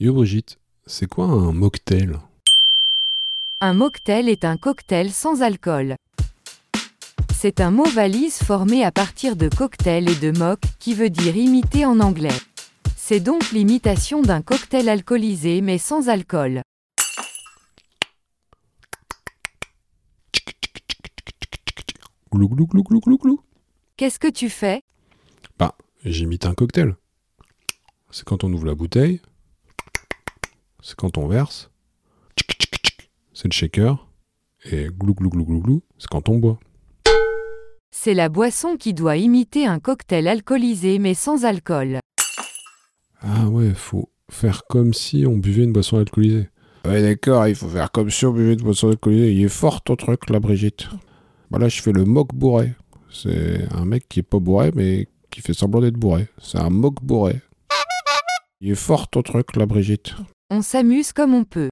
Yo Brigitte, c'est quoi un mocktail? Un mocktail est un cocktail sans alcool. C'est un mot valise formé à partir de cocktail et de mock, qui veut dire imiter en anglais. C'est donc l'imitation d'un cocktail alcoolisé mais sans alcool. Glou glou glou glou glou glou. Qu'est-ce que tu fais? Bah, j'imite un cocktail. C'est quand on ouvre la bouteille. C'est quand on verse. C'est le shaker. Et glou glou glou glou glou, c'est quand on boit. C'est la boisson qui doit imiter un cocktail alcoolisé mais sans alcool. Ah ouais, faut faire comme si on buvait une boisson alcoolisée. Ouais, d'accord, il faut faire comme si on buvait une boisson alcoolisée. Il est fort ton truc là, Brigitte. Bah là, je fais le mock bourré. C'est un mec qui est pas bourré, mais qui fait semblant d'être bourré. C'est un mock bourré. Il est fort ton truc là, Brigitte. On s'amuse comme on peut.